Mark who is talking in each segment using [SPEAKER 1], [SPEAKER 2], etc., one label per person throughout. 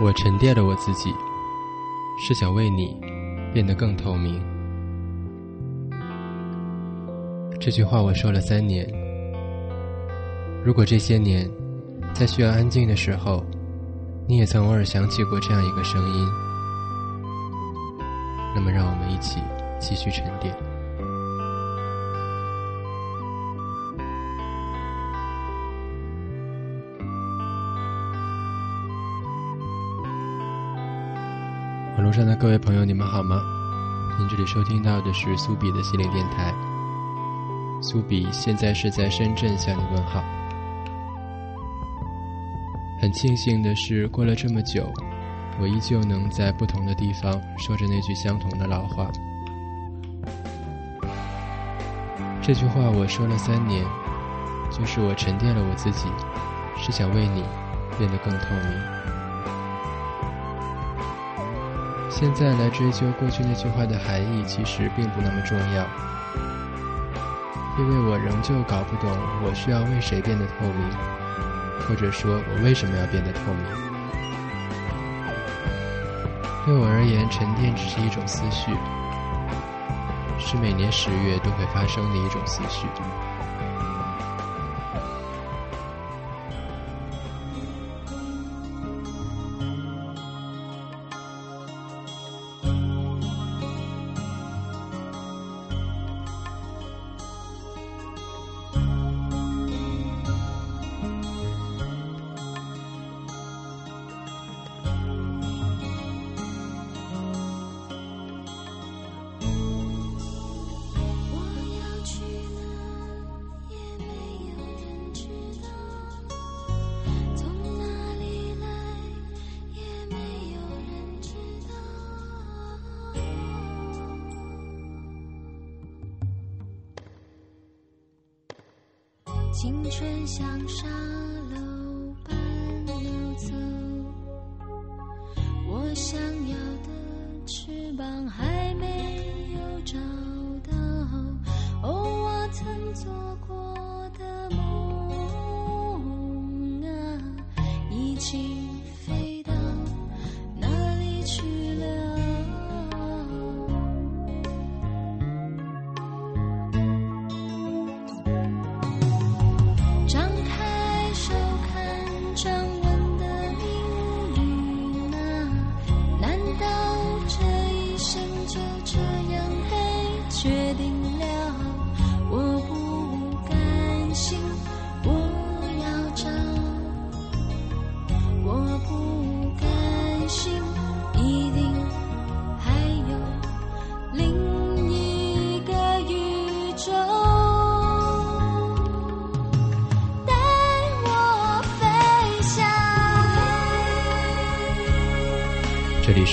[SPEAKER 1] 我沉淀了我自己，是想为你变得更透明。这句话我说了三年。如果这些年，在需要安静的时候，你也曾偶尔想起过这样一个声音，那么让我们一起继续沉淀。楼上的各位朋友，你们好吗？您这里收听到的是苏比的心灵电台。苏比现在是在深圳向你问好。很庆幸的是，过了这么久，我依旧能在不同的地方说着那句相同的老话。这句话我说了三年，就是我沉淀了我自己，是想为你变得更透明。现在来追究过去那句话的含义，其实并不那么重要，因为我仍旧搞不懂我需要为谁变得透明。或者说我为什么要变得透明？对我而言，沉淀只是一种思绪，是每年十月都会发生的一种思绪。
[SPEAKER 2] 想要的翅膀还没有找到。哦，我曾做过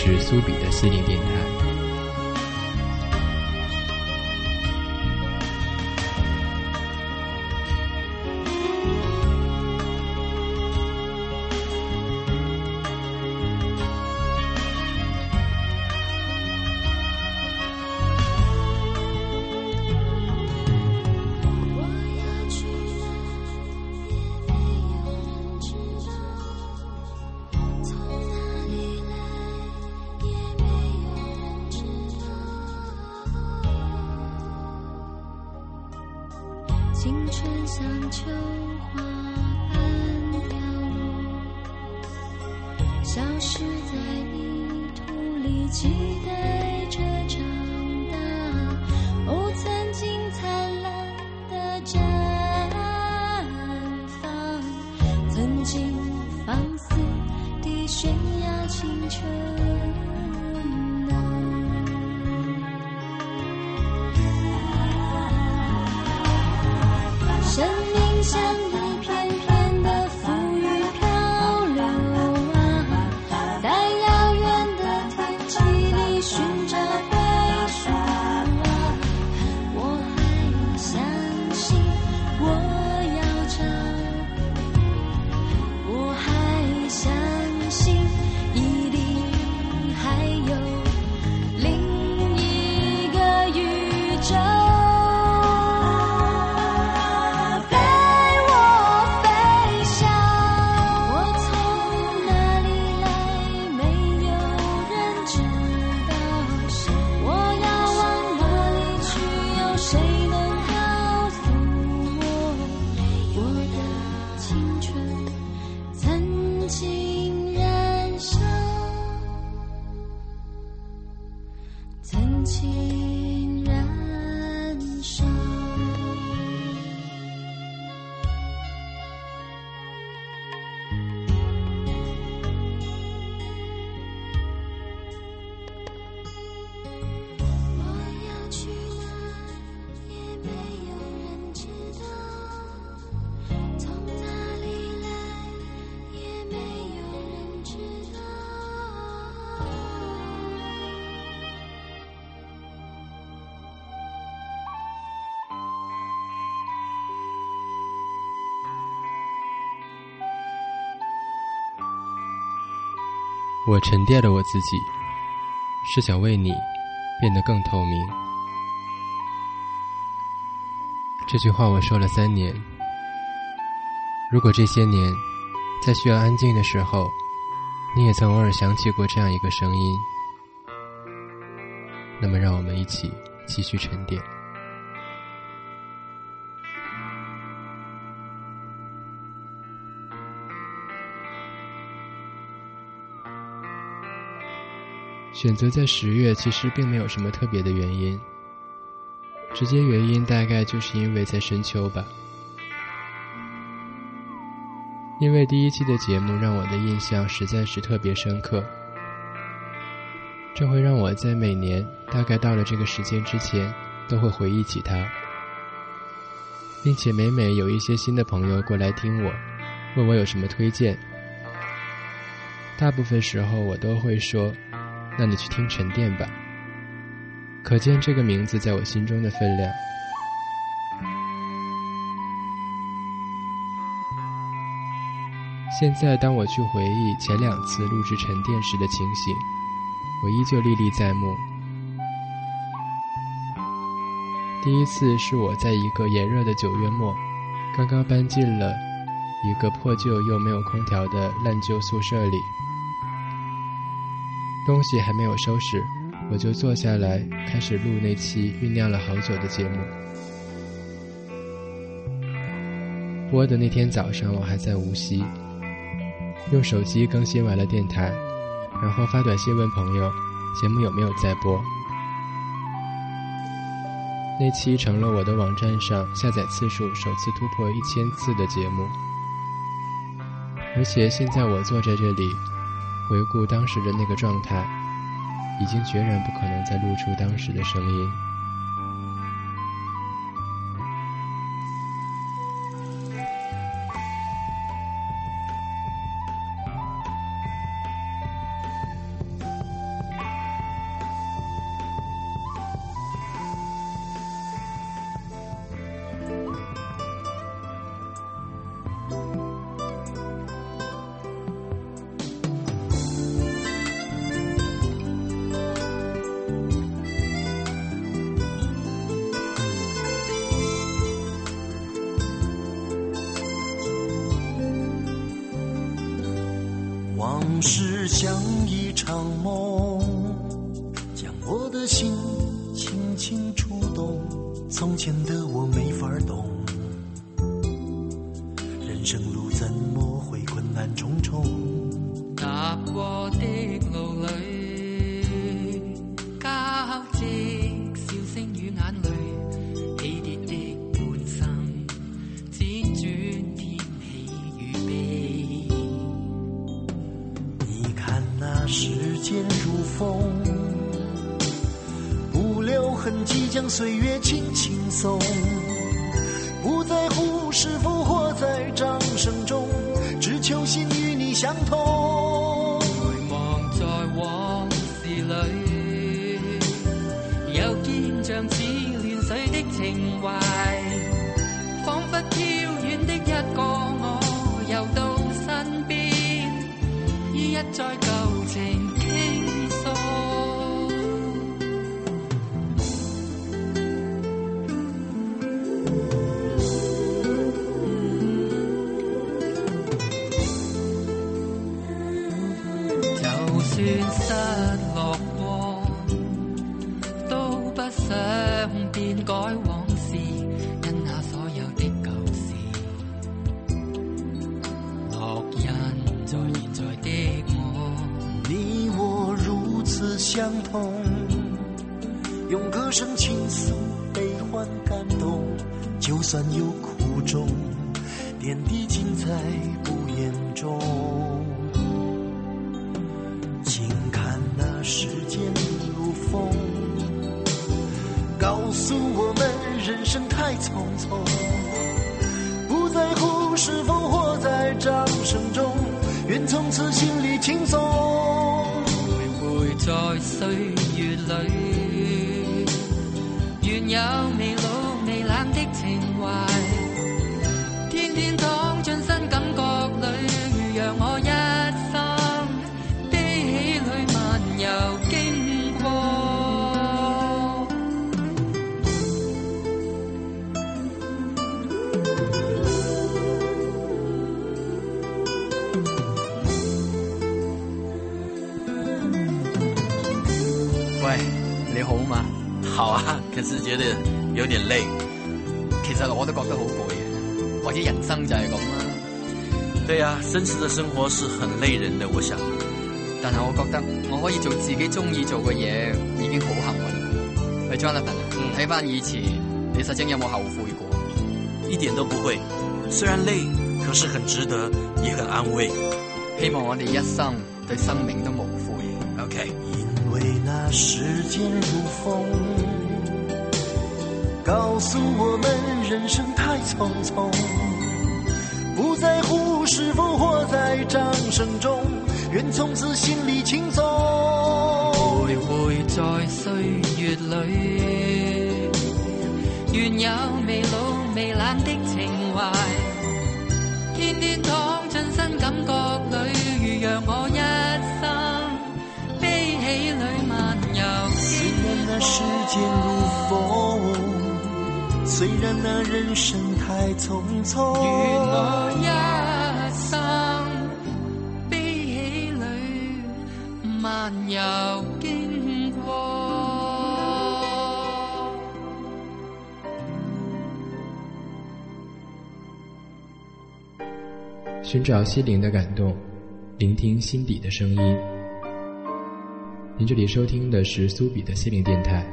[SPEAKER 1] 是苏比的心灵电台。
[SPEAKER 2] 我
[SPEAKER 1] 沉淀了我自己，是想为你变得更透明。这句话我说了三年。如果这些年，在需要安静的时候，你也曾偶尔想起过这样一个声音，那么让我们一起继续沉淀。选择在十月，其实并没有什么特别的原因，直接原因大概就是因为在深秋吧。因为第一期的节目让我的印象实在是特别深刻，这会让我在每年大概到了这个时间之前，都会回忆起它，并且每每有一些新的朋友过来听我，问我有什么推荐，大部分时候我都会说。那你去听沉淀吧，可见这个名字在我心中的分量。现在，当我去回忆前两次录制沉淀时的情形，我依旧历历在目。第一次是我在一个炎热的九月末，刚刚搬进了一个破旧又没有空调的烂旧宿舍里。东西还没有收拾，我就坐下来开始录那期酝酿了好久的节目。播的那天早上，我还在无锡，用手机更新完了电台，然后发短信问朋友节目有没有在播。那期成了我的网站上下载次数首次突破一千次的节目，而且现在我坐在这里。回顾当时的那个状态，已经决然不可能再露出当时的声音。
[SPEAKER 3] 总是
[SPEAKER 4] 想。再天天躺进新感觉里，让我一生悲喜里漫游经过。
[SPEAKER 5] 喂，你好嘛？
[SPEAKER 6] 好啊，可是觉得有点累。
[SPEAKER 5] 其實我都覺得好攰嘅，或者人生就係咁啦。
[SPEAKER 6] 对啊，真实的生活是很累人的，我想。
[SPEAKER 5] 但係我覺得我可以做自己中意做嘅嘢，已經好幸運。喂，Jonathan 啊，睇翻以前，你實證有冇後悔過？
[SPEAKER 6] 一点都不会，虽然累，可是很值得，也很安慰。
[SPEAKER 5] 希望我哋一生對生命都無悔。
[SPEAKER 6] OK，
[SPEAKER 3] 因为那时间如风，告诉我们人生太匆匆，不在乎是否活在掌声中，愿从此心里轻松。
[SPEAKER 4] 徘徊在歲月裏，願有未老未冷的情懷，天天躺進新感覺裏，如讓我一生悲喜裏漫
[SPEAKER 3] 游那世间如风，虽然那人生太匆匆，
[SPEAKER 4] 願我一生悲喜裏漫遊經過。
[SPEAKER 1] 寻找心灵的感动，聆听心底的声音。您这里收听的是苏比的心灵电台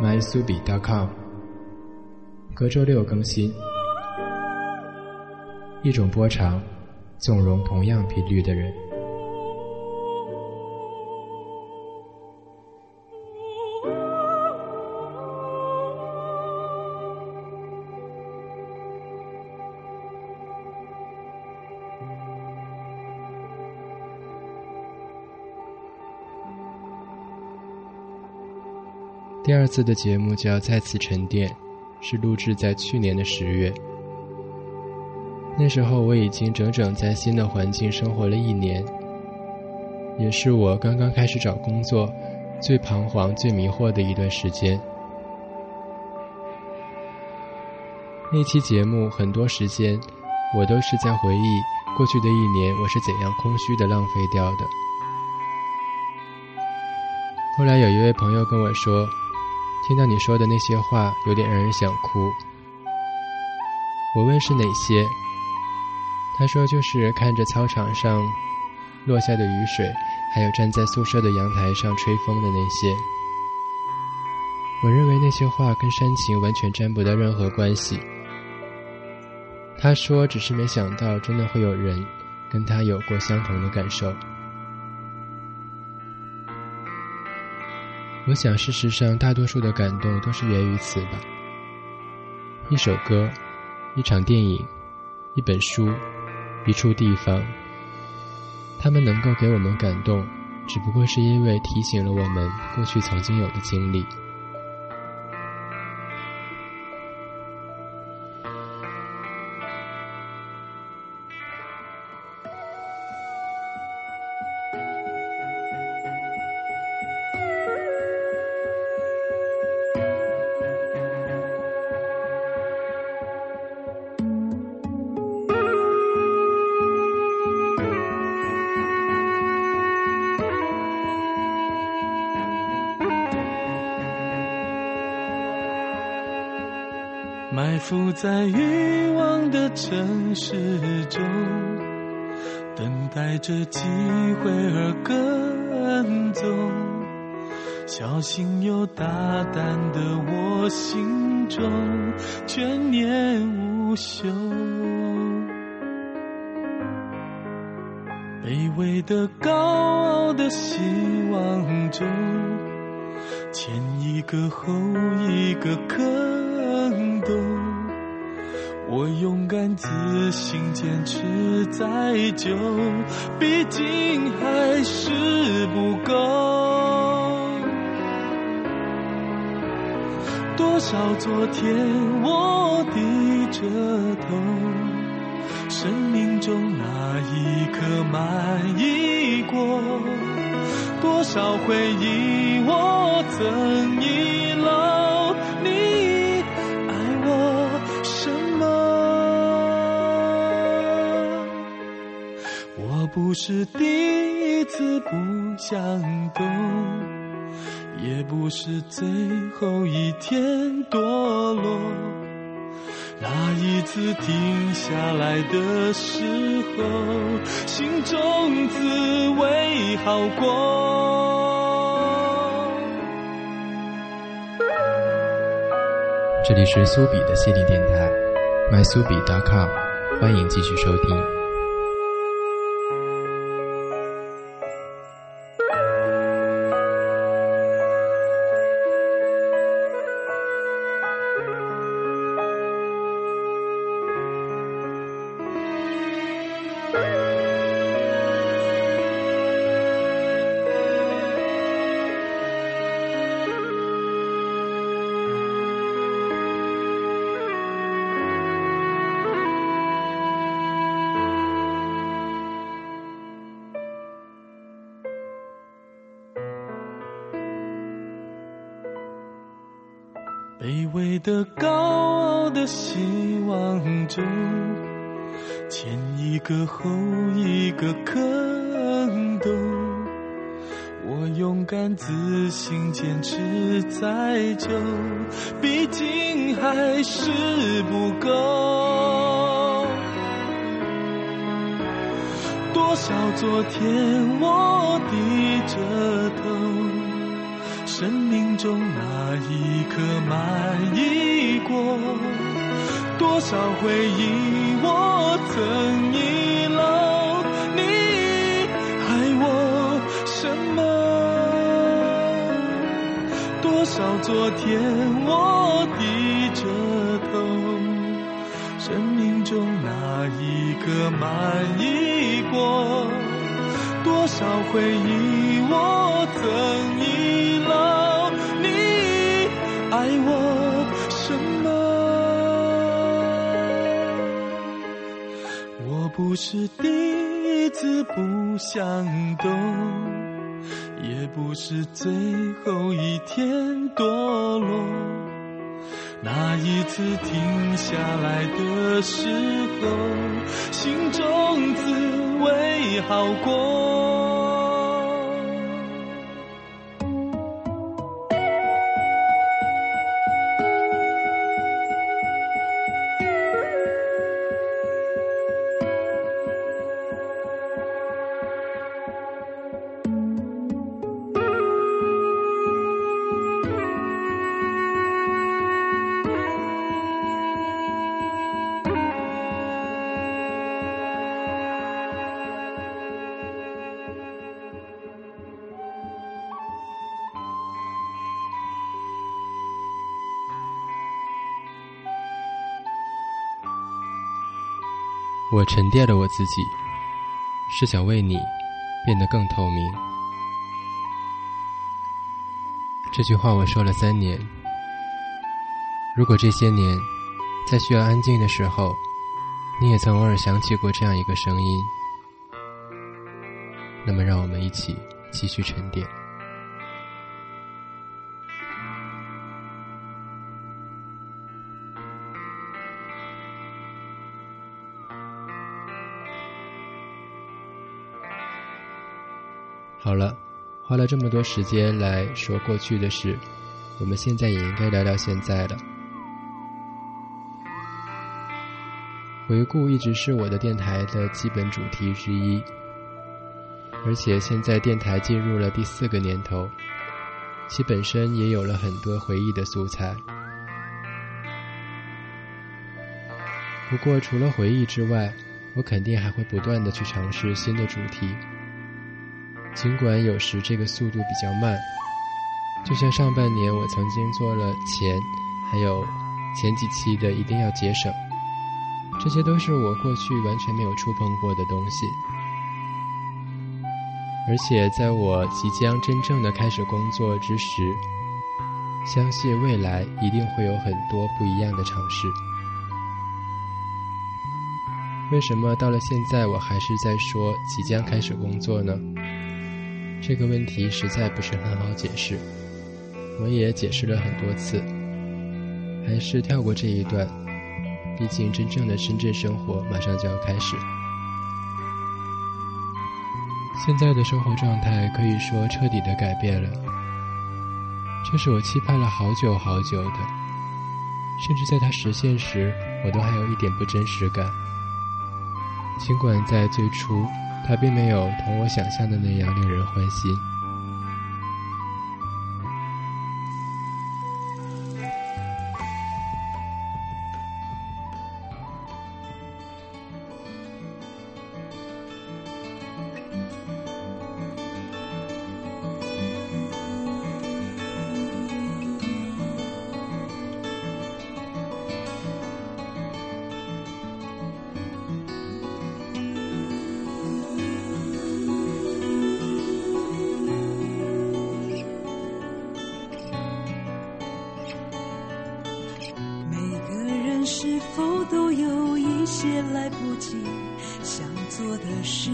[SPEAKER 1] ，mysubi.com，隔周六更新。一种波长，纵容同样频率的人。第二次的节目就要《再次沉淀》，是录制在去年的十月。那时候我已经整整在新的环境生活了一年，也是我刚刚开始找工作、最彷徨、最迷惑的一段时间。那期节目很多时间，我都是在回忆过去的一年我是怎样空虚的浪费掉的。后来有一位朋友跟我说，听到你说的那些话，有点让人想哭。我问是哪些，他说就是看着操场上落下的雨水，还有站在宿舍的阳台上吹风的那些。我认为那些话跟煽情完全沾不到任何关系。他说只是没想到真的会有人跟他有过相同的感受。我想，事实上，大多数的感动都是源于此吧。一首歌，一场电影，一本书，一处地方，他们能够给我们感动，只不过是因为提醒了我们过去曾经有的经历。
[SPEAKER 7] 在欲望的城市中，等待着机会而跟踪。小心又大胆的我，心中眷念无休。卑微的、高傲的希望中，前一个后一个坑洞。我勇敢、自信、坚持再久，毕竟还是不够。多少昨天我低着头，生命中那一刻满意过？多少回忆我曾遗不是第一次不想懂。也不是最后一天堕落，那一次停下来的时候，心中滋味好过。
[SPEAKER 1] 这里是苏比的心灵电台，mysubi.com，欢迎继续收听。
[SPEAKER 7] 卑微的、高傲的希望中，前一个后一个坑洞。我勇敢、自信、坚持再久，毕竟还是不够。多少昨天我低着头，生命中那一刻满意过？多少回忆我曾遗漏？你爱我什么？多少昨天我低着头，生命中那一刻满意过？多少回忆不是第一次不想懂，也不是最后一天堕落。那一次停下来的时候，心中滋味好过。
[SPEAKER 1] 沉淀了我自己，是想为你变得更透明。这句话我说了三年。如果这些年，在需要安静的时候，你也曾偶尔想起过这样一个声音，那么让我们一起继续沉淀。好了，花了这么多时间来说过去的事，我们现在也应该聊聊现在了。回顾一直是我的电台的基本主题之一，而且现在电台进入了第四个年头，其本身也有了很多回忆的素材。不过，除了回忆之外，我肯定还会不断的去尝试新的主题。尽管有时这个速度比较慢，就像上半年我曾经做了钱，还有前几期的一定要节省，这些都是我过去完全没有触碰过的东西。而且在我即将真正的开始工作之时，相信未来一定会有很多不一样的尝试。为什么到了现在我还是在说即将开始工作呢？这个问题实在不是很好解释，我也解释了很多次，还是跳过这一段。毕竟真正的深圳生活马上就要开始，现在的生活状态可以说彻底的改变了，这是我期盼了好久好久的，甚至在它实现时，我都还有一点不真实感。尽管在最初，他并没有同我想象的那样令人欢做的事，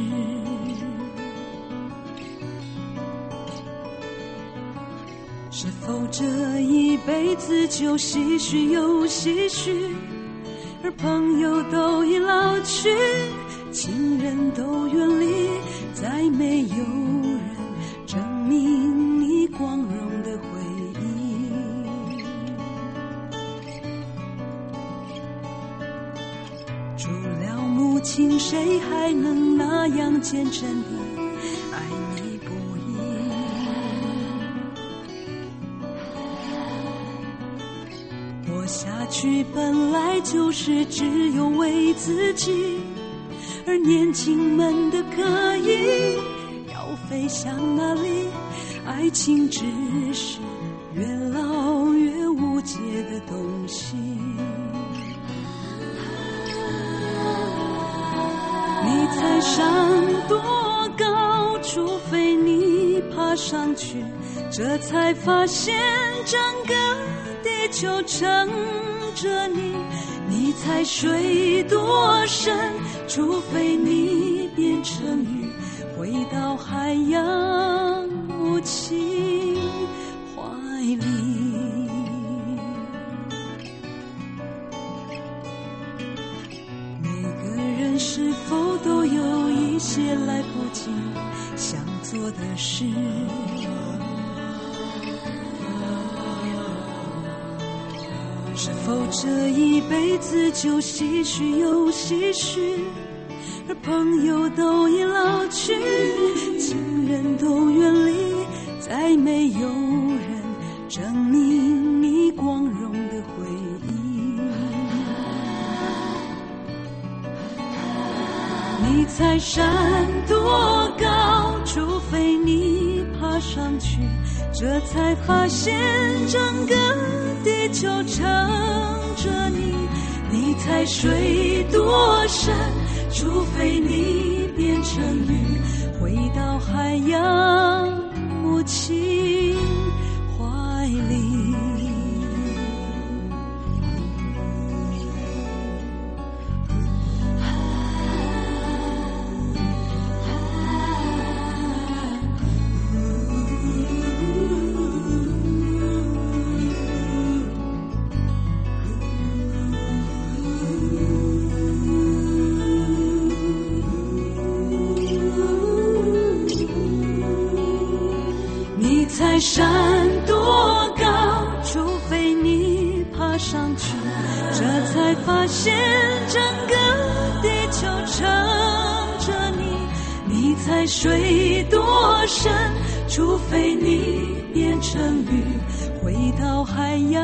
[SPEAKER 1] 是否这一辈子。
[SPEAKER 8] 就唏嘘又唏嘘，而朋友都已老去，亲人都远离，再没有那样虔诚地？本来就是只有为自己，而年轻们的可以要飞向哪里？爱情只是越老越无解的东西。你猜山多高？除非你爬上去，这才发现整个地球撑。着你，你猜水多深？除非你变成鱼，回到海洋母亲些来不及想做的事？是否这一辈子就唏嘘又唏嘘？而朋友都已老去，亲人都远离，再没有人证明你光荣在山多高？除非你爬上去。这才发现整个地球撑着你，你猜水多深？除非你变成鱼，回到海洋母亲怀里。见整个地球撑着你。你才水多深？除非你变成鱼，回到海洋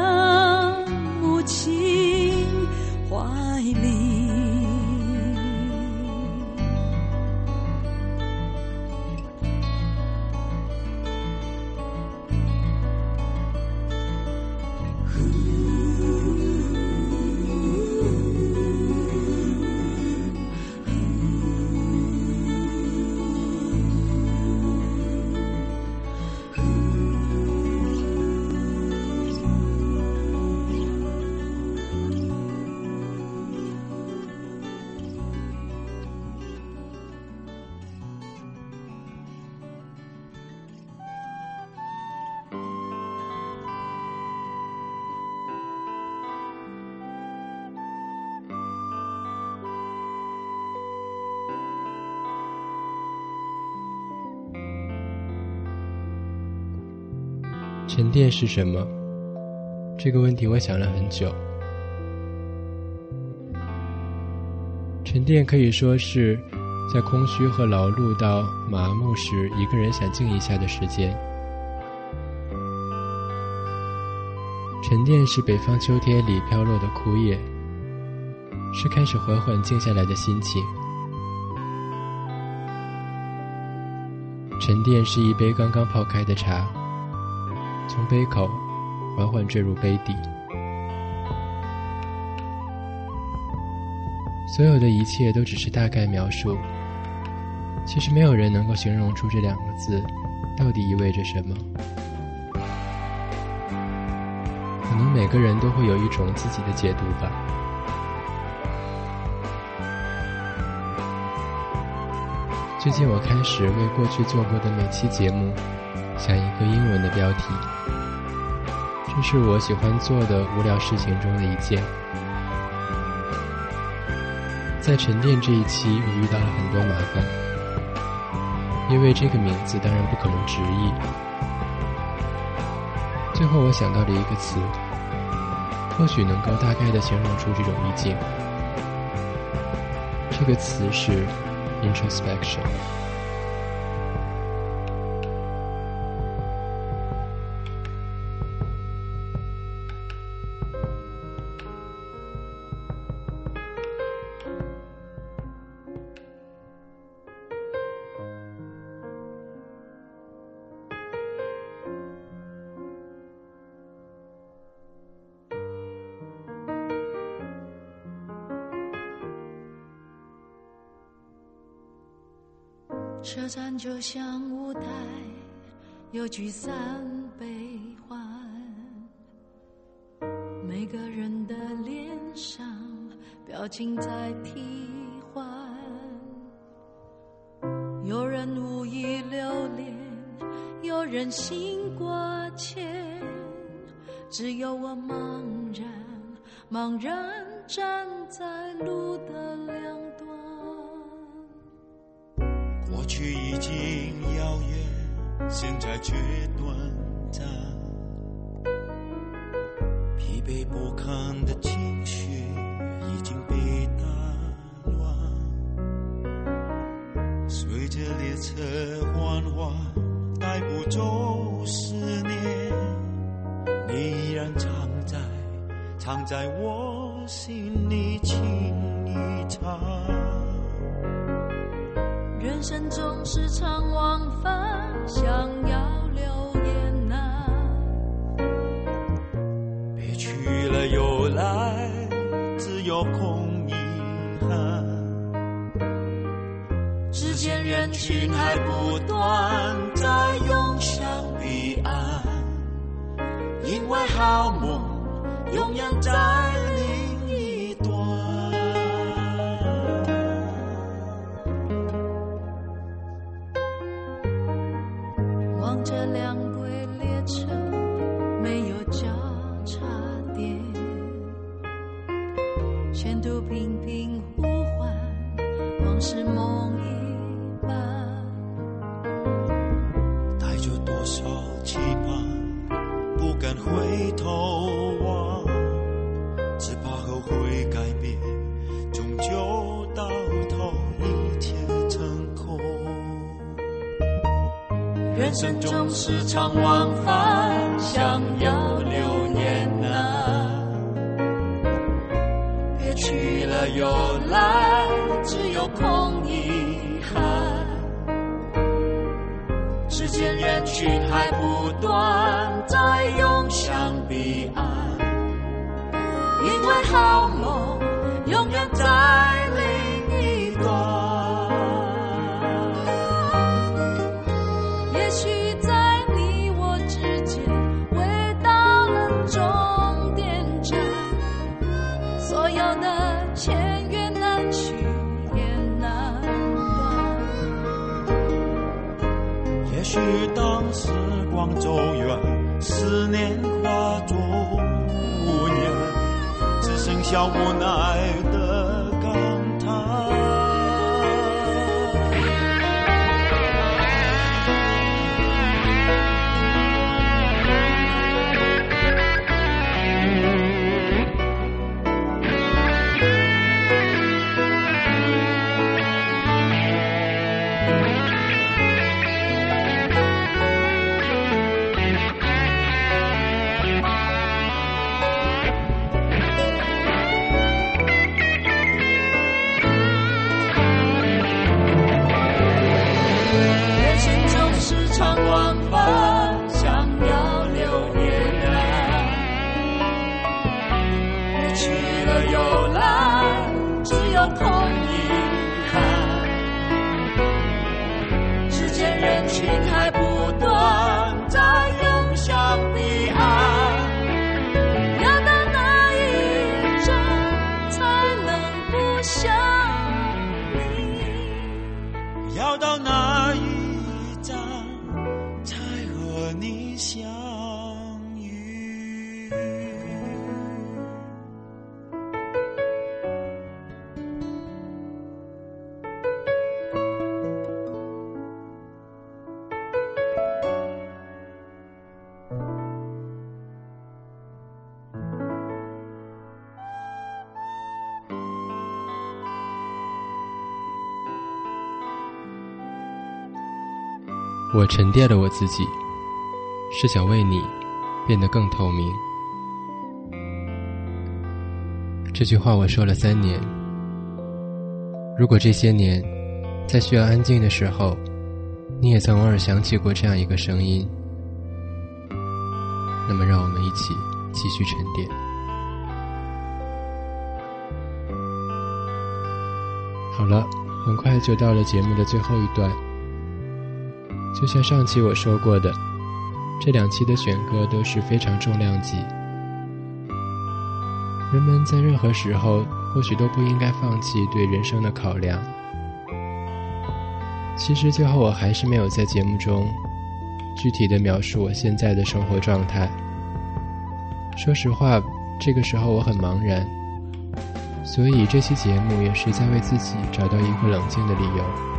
[SPEAKER 1] 沉淀是什么？这个问题我想了很久。沉淀可以说是在空虚和劳碌到麻木时，一个人想静一下的时间。沉淀是北方秋天里飘落的枯叶，是开始缓缓静下来的心情。沉淀是一杯刚刚泡开的茶。从杯口缓缓坠入杯底，所有的一切都只是大概描述。其实没有人能够形容出这两个字到底意味着什么。可能每个人都会有一种自己的解读吧。最近我开始为过去做过的每期节目。想一个英文的标题，这是我喜欢做的无聊事情中的一件。在沉淀这一期，我遇到了很多麻烦，因为这个名字当然不可能直译。最后我想到了一个词，或许能够大概的形容出这种意境。这个词是 introspection。
[SPEAKER 2] 车站就像舞台，有聚散悲欢，每个人的脸上表情在替换，有人无意留恋，有人心挂牵，只有我茫然，茫然站在
[SPEAKER 3] 去已经遥远，现在却短暂。疲惫不堪的情绪已经被打乱，随着列车缓缓带不走思念，你依然藏在藏在我心
[SPEAKER 2] 时常往返，想要留言啊。
[SPEAKER 3] 别去了又来，只有空遗憾。只见
[SPEAKER 2] 人
[SPEAKER 3] 群还不断在涌向彼岸，因为好梦永远在只剩下无奈
[SPEAKER 1] 我沉淀了我自己，是想为你变得更透明。这句话我说了三年。如果这些年，在需要安静的时候，你也曾偶尔想起过这样一个声音，那么让我们一起继续沉淀。好了，很快就到了节目的最后一段。就像上期我说过的，这两期的选歌都是非常重量级。人们在任何时候或许都不应该放弃对人生的考量。其实最后我还是没有在节目中具体的描述我现在的生活状态。说实话，这个时候我很茫然，所以这期节目也是在为自己找到一个冷静的理由。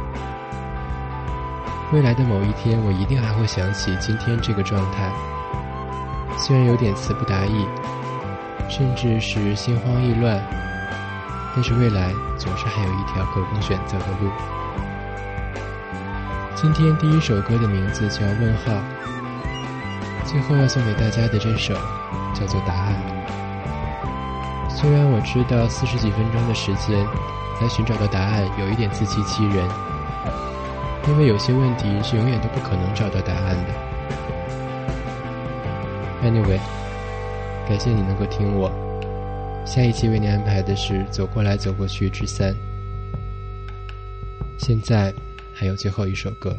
[SPEAKER 1] 未来的某一天，我一定还会想起今天这个状态，虽然有点词不达意，甚至是心慌意乱，但是未来总是还有一条可供选择的路。今天第一首歌的名字叫《问号》，最后要送给大家的这首叫做《答案》。虽然我知道四十几分钟的时间来寻找到答案有一点自欺欺人。因为有些问题是永远都不可能找到答案的。Anyway，感谢你能够听我。下一期为你安排的是《走过来走过去之三》。现在还有最后一首歌。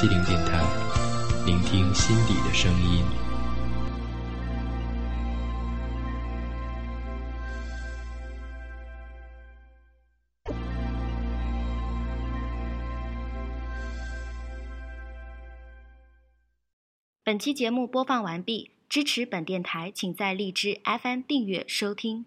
[SPEAKER 1] 西泠电台，聆听心底的声音。
[SPEAKER 9] 本期节目播放完毕，支持本电台，请在荔枝 FM 订阅收听。